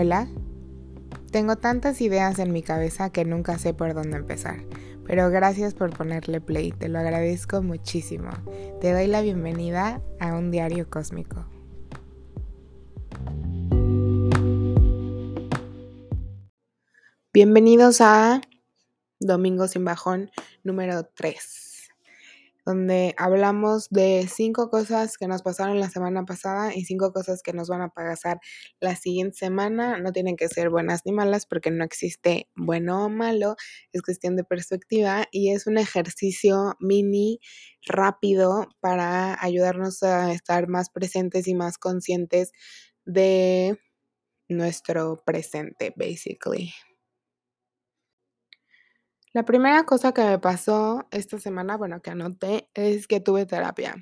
Hola. Tengo tantas ideas en mi cabeza que nunca sé por dónde empezar, pero gracias por ponerle play, te lo agradezco muchísimo. Te doy la bienvenida a un diario cósmico. Bienvenidos a Domingo sin bajón número 3 donde hablamos de cinco cosas que nos pasaron la semana pasada y cinco cosas que nos van a pasar la siguiente semana. No tienen que ser buenas ni malas porque no existe bueno o malo, es cuestión de perspectiva y es un ejercicio mini rápido para ayudarnos a estar más presentes y más conscientes de nuestro presente, basically. La primera cosa que me pasó esta semana, bueno, que anoté, es que tuve terapia.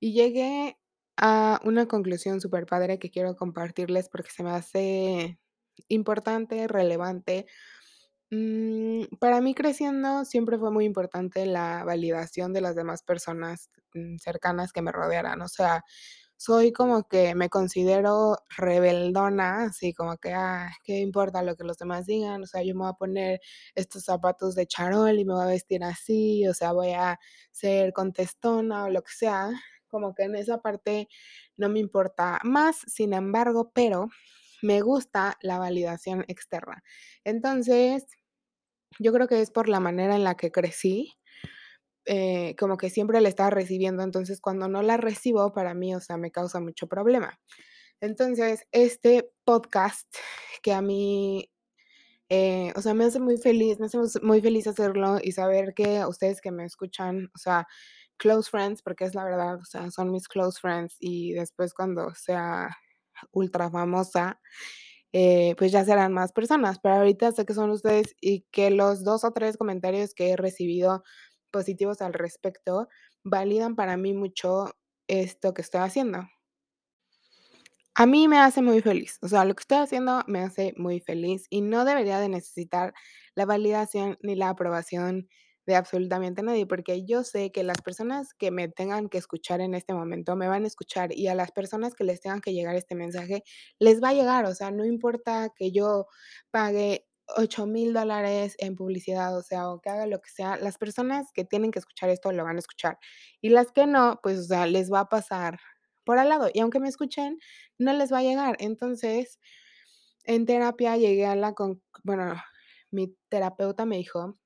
Y llegué a una conclusión súper padre que quiero compartirles porque se me hace importante, relevante. Mm, para mí creciendo siempre fue muy importante la validación de las demás personas mm, cercanas que me rodearan. O sea, soy como que me considero rebeldona, así como que, ah, ¿qué importa lo que los demás digan? O sea, yo me voy a poner estos zapatos de charol y me voy a vestir así, o sea, voy a ser contestona o lo que sea. Como que en esa parte no me importa más, sin embargo, pero me gusta la validación externa. Entonces, yo creo que es por la manera en la que crecí eh, como que siempre la estaba recibiendo, entonces cuando no la recibo, para mí, o sea, me causa mucho problema. Entonces, este podcast que a mí, eh, o sea, me hace muy feliz, me hace muy feliz hacerlo y saber que ustedes que me escuchan, o sea, close friends, porque es la verdad, o sea, son mis close friends y después cuando sea ultra famosa, eh, pues ya serán más personas, pero ahorita sé que son ustedes y que los dos o tres comentarios que he recibido positivos al respecto validan para mí mucho esto que estoy haciendo. A mí me hace muy feliz, o sea, lo que estoy haciendo me hace muy feliz y no debería de necesitar la validación ni la aprobación de absolutamente nadie, porque yo sé que las personas que me tengan que escuchar en este momento me van a escuchar y a las personas que les tengan que llegar este mensaje les va a llegar, o sea, no importa que yo pague 8 mil dólares en publicidad, o sea, o que haga lo que sea, las personas que tienen que escuchar esto lo van a escuchar. Y las que no, pues, o sea, les va a pasar por al lado. Y aunque me escuchen, no les va a llegar. Entonces, en terapia llegué a la, con, bueno, mi terapeuta me dijo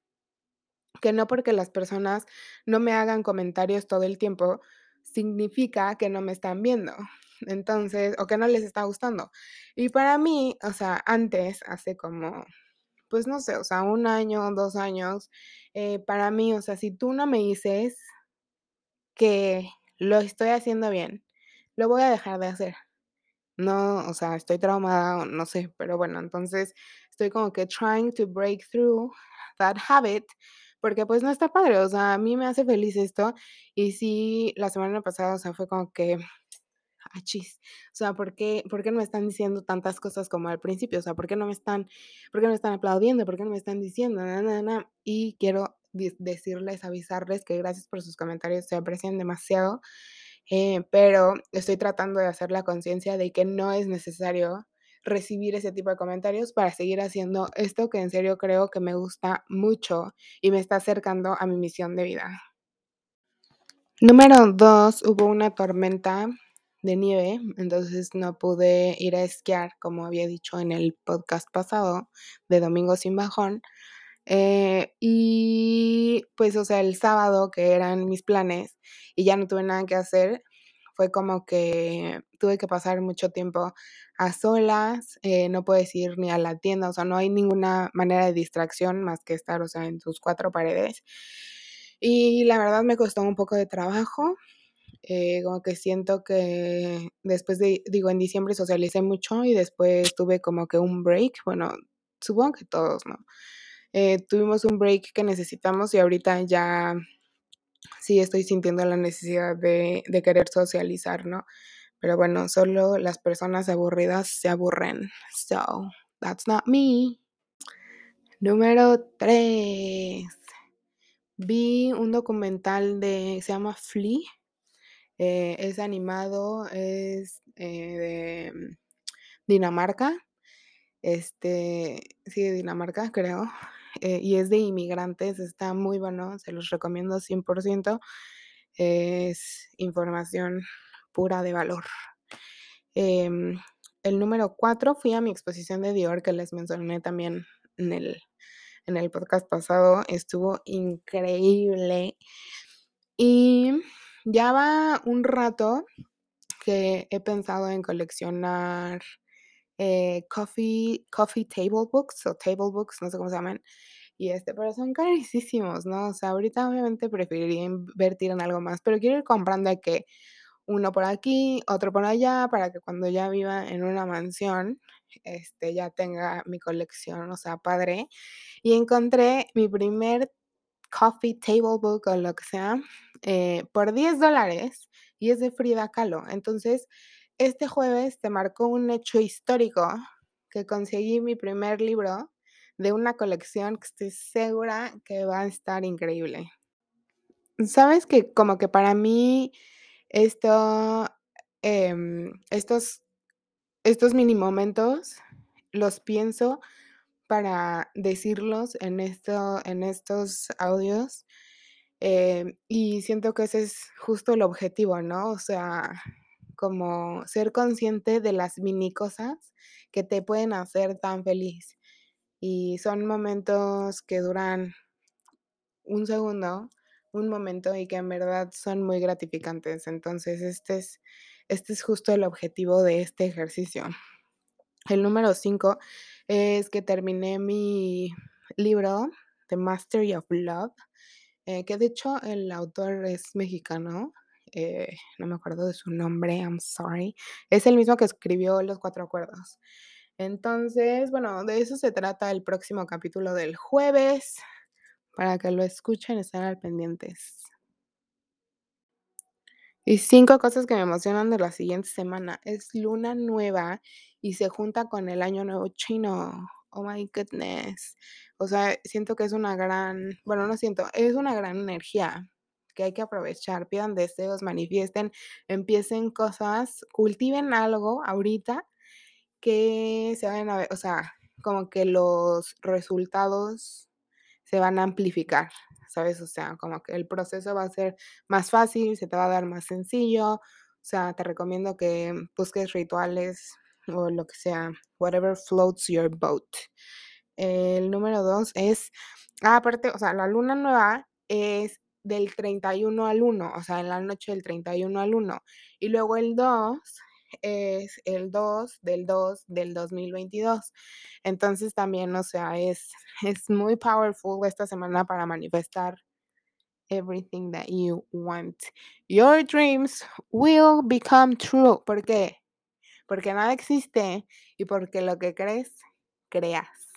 que no porque las personas no me hagan comentarios todo el tiempo, significa que no me están viendo. Entonces, o que no les está gustando. Y para mí, o sea, antes, hace como pues no sé, o sea, un año, dos años, eh, para mí, o sea, si tú no me dices que lo estoy haciendo bien, lo voy a dejar de hacer. No, o sea, estoy traumada, no sé, pero bueno, entonces estoy como que trying to break through that habit, porque pues no está padre, o sea, a mí me hace feliz esto. Y sí, la semana pasada, o sea, fue como que achis. O sea, ¿por qué, ¿por qué no me están diciendo tantas cosas como al principio? O sea, ¿por qué no me están, por qué no me están aplaudiendo? ¿Por qué no me están diciendo? Y quiero decirles, avisarles que gracias por sus comentarios, se aprecian demasiado. Eh, pero estoy tratando de hacer la conciencia de que no es necesario recibir ese tipo de comentarios para seguir haciendo esto que en serio creo que me gusta mucho y me está acercando a mi misión de vida. Número dos, hubo una tormenta de nieve, entonces no pude ir a esquiar, como había dicho en el podcast pasado de Domingo sin Bajón. Eh, y pues, o sea, el sábado, que eran mis planes, y ya no tuve nada que hacer, fue como que tuve que pasar mucho tiempo a solas, eh, no puedes ir ni a la tienda, o sea, no hay ninguna manera de distracción más que estar, o sea, en tus cuatro paredes. Y la verdad me costó un poco de trabajo, eh, como que siento que después de, digo, en diciembre socialicé mucho y después tuve como que un break, bueno, supongo que todos, ¿no? Eh, tuvimos un break que necesitamos y ahorita ya sí estoy sintiendo la necesidad de, querer socializar, ¿no? Pero bueno, solo las personas aburridas se aburren. So, that's not me. Número 3. Vi un documental de, se llama Flea, eh, es animado, es eh, de Dinamarca este, sí, de Dinamarca, creo, eh, y es de inmigrantes, está muy bueno, se los recomiendo 100%, es información pura de valor. Em, el número 4 fui a mi exposición de Dior, que les mencioné también en el en el podcast pasado, estuvo increíble. Y ya va un rato que he pensado en coleccionar eh, coffee, coffee table books o table books, no sé cómo se llaman. Y este, pero son carísimos, ¿no? O sea, ahorita obviamente preferiría invertir en algo más, pero quiero ir comprando que uno por aquí, otro por allá, para que cuando ya viva en una mansión, este, ya tenga mi colección, o sea, padre. Y encontré mi primer coffee table book o lo que sea eh, por 10 dólares y es de Frida Kahlo. Entonces, este jueves te marcó un hecho histórico que conseguí mi primer libro de una colección que estoy segura que va a estar increíble. Sabes que como que para mí em, estos, estos mini momentos los pienso para decirlos en, esto, en estos audios em, y siento que ese es justo el objetivo, ¿no? O sea, como ser consciente de las mini cosas que te pueden hacer tan feliz. Y son momentos que duran un segundo, un momento y que en verdad son muy gratificantes. Entonces, este es, este es justo el objetivo de este ejercicio. El número 5 es que terminé mi libro, The Mastery of Love, eh, que de hecho el autor es mexicano, eh, no me acuerdo de su nombre, I'm sorry. Es el mismo que escribió Los Cuatro Acuerdos. Entonces, bueno, de eso se trata el próximo capítulo del jueves. Para que lo escuchen, estén al pendientes. Y cinco cosas que me emocionan de la siguiente semana. Es luna nueva y se junta con el año nuevo chino. Oh my goodness. O sea, siento que es una gran, bueno, no siento, es una gran energía que hay que aprovechar. Pidan deseos, manifiesten, empiecen cosas, cultiven algo ahorita que se vayan a ver, o sea, como que los resultados se van a amplificar, ¿sabes? O sea, como que el proceso va a ser más fácil, se te va a dar más sencillo. O sea, te recomiendo que busques rituales o lo que sea, whatever floats your boat. El número dos es, ah, aparte, o sea, la luna nueva es del 31 al 1, o sea, en la noche del 31 al 1. Y luego el 2 es el 2 del 2 del 2022. Entonces también, o sea, es, es muy powerful esta semana para manifestar everything that you want. Your dreams will become true. ¿Por qué? Porque nada existe y porque lo que crees, creas.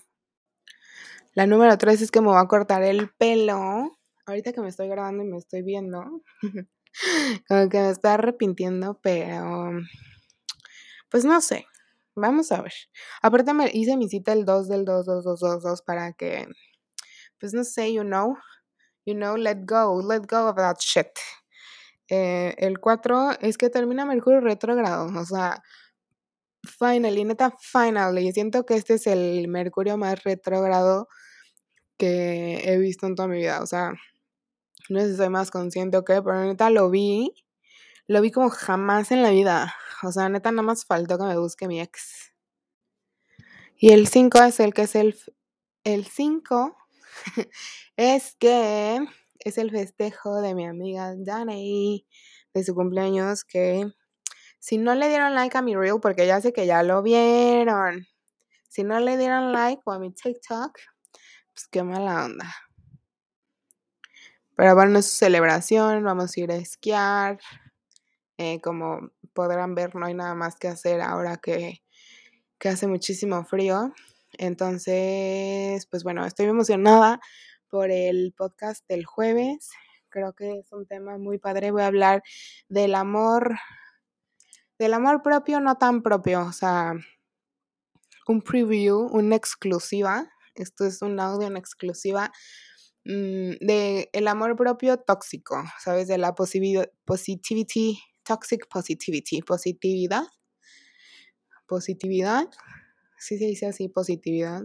La número 3 es que me voy a cortar el pelo. Ahorita que me estoy grabando y me estoy viendo, como que me estoy arrepintiendo, pero pues no sé, vamos a ver. Aparte me hice mi cita el 2 del 2, 2, 2, 2, 2 para que, pues no sé, you know, you know, let go, let go of that shit. Eh, el 4 es que termina Mercurio retrógrado, o sea, finally, neta, finally. Siento que este es el Mercurio más retrógrado que he visto en toda mi vida, o sea, no sé si soy más consciente o qué, pero neta lo vi, lo vi como jamás en la vida. O sea, neta, nada más faltó que me busque mi ex. Y el 5 es el que es el... El 5 es que es el festejo de mi amiga Danae de su cumpleaños que si no le dieron like a mi reel, porque ya sé que ya lo vieron, si no le dieron like a mi TikTok, pues qué mala onda. Pero bueno, es su celebración, vamos a ir a esquiar, eh, como podrán ver, no hay nada más que hacer ahora que, que hace muchísimo frío. Entonces, pues bueno, estoy emocionada por el podcast del jueves. Creo que es un tema muy padre. Voy a hablar del amor, del amor propio, no tan propio, o sea, un preview, una exclusiva. Esto es un audio en exclusiva mm, de el amor propio tóxico, ¿sabes? De la positivity toxic positivity, positividad, positividad, ¿Sí se dice así positividad?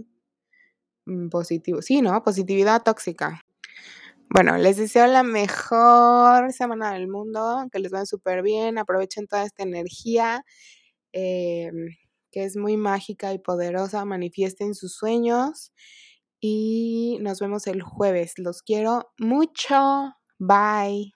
Mm, positivo sí, ¿no? Positividad tóxica. Bueno, les deseo la mejor semana del mundo, que les vaya bien, aprovechen toda esta energía, em, que es muy mágica y poderosa, manifiesten sus sueños y nos vemos el jueves. Los quiero mucho. Bye.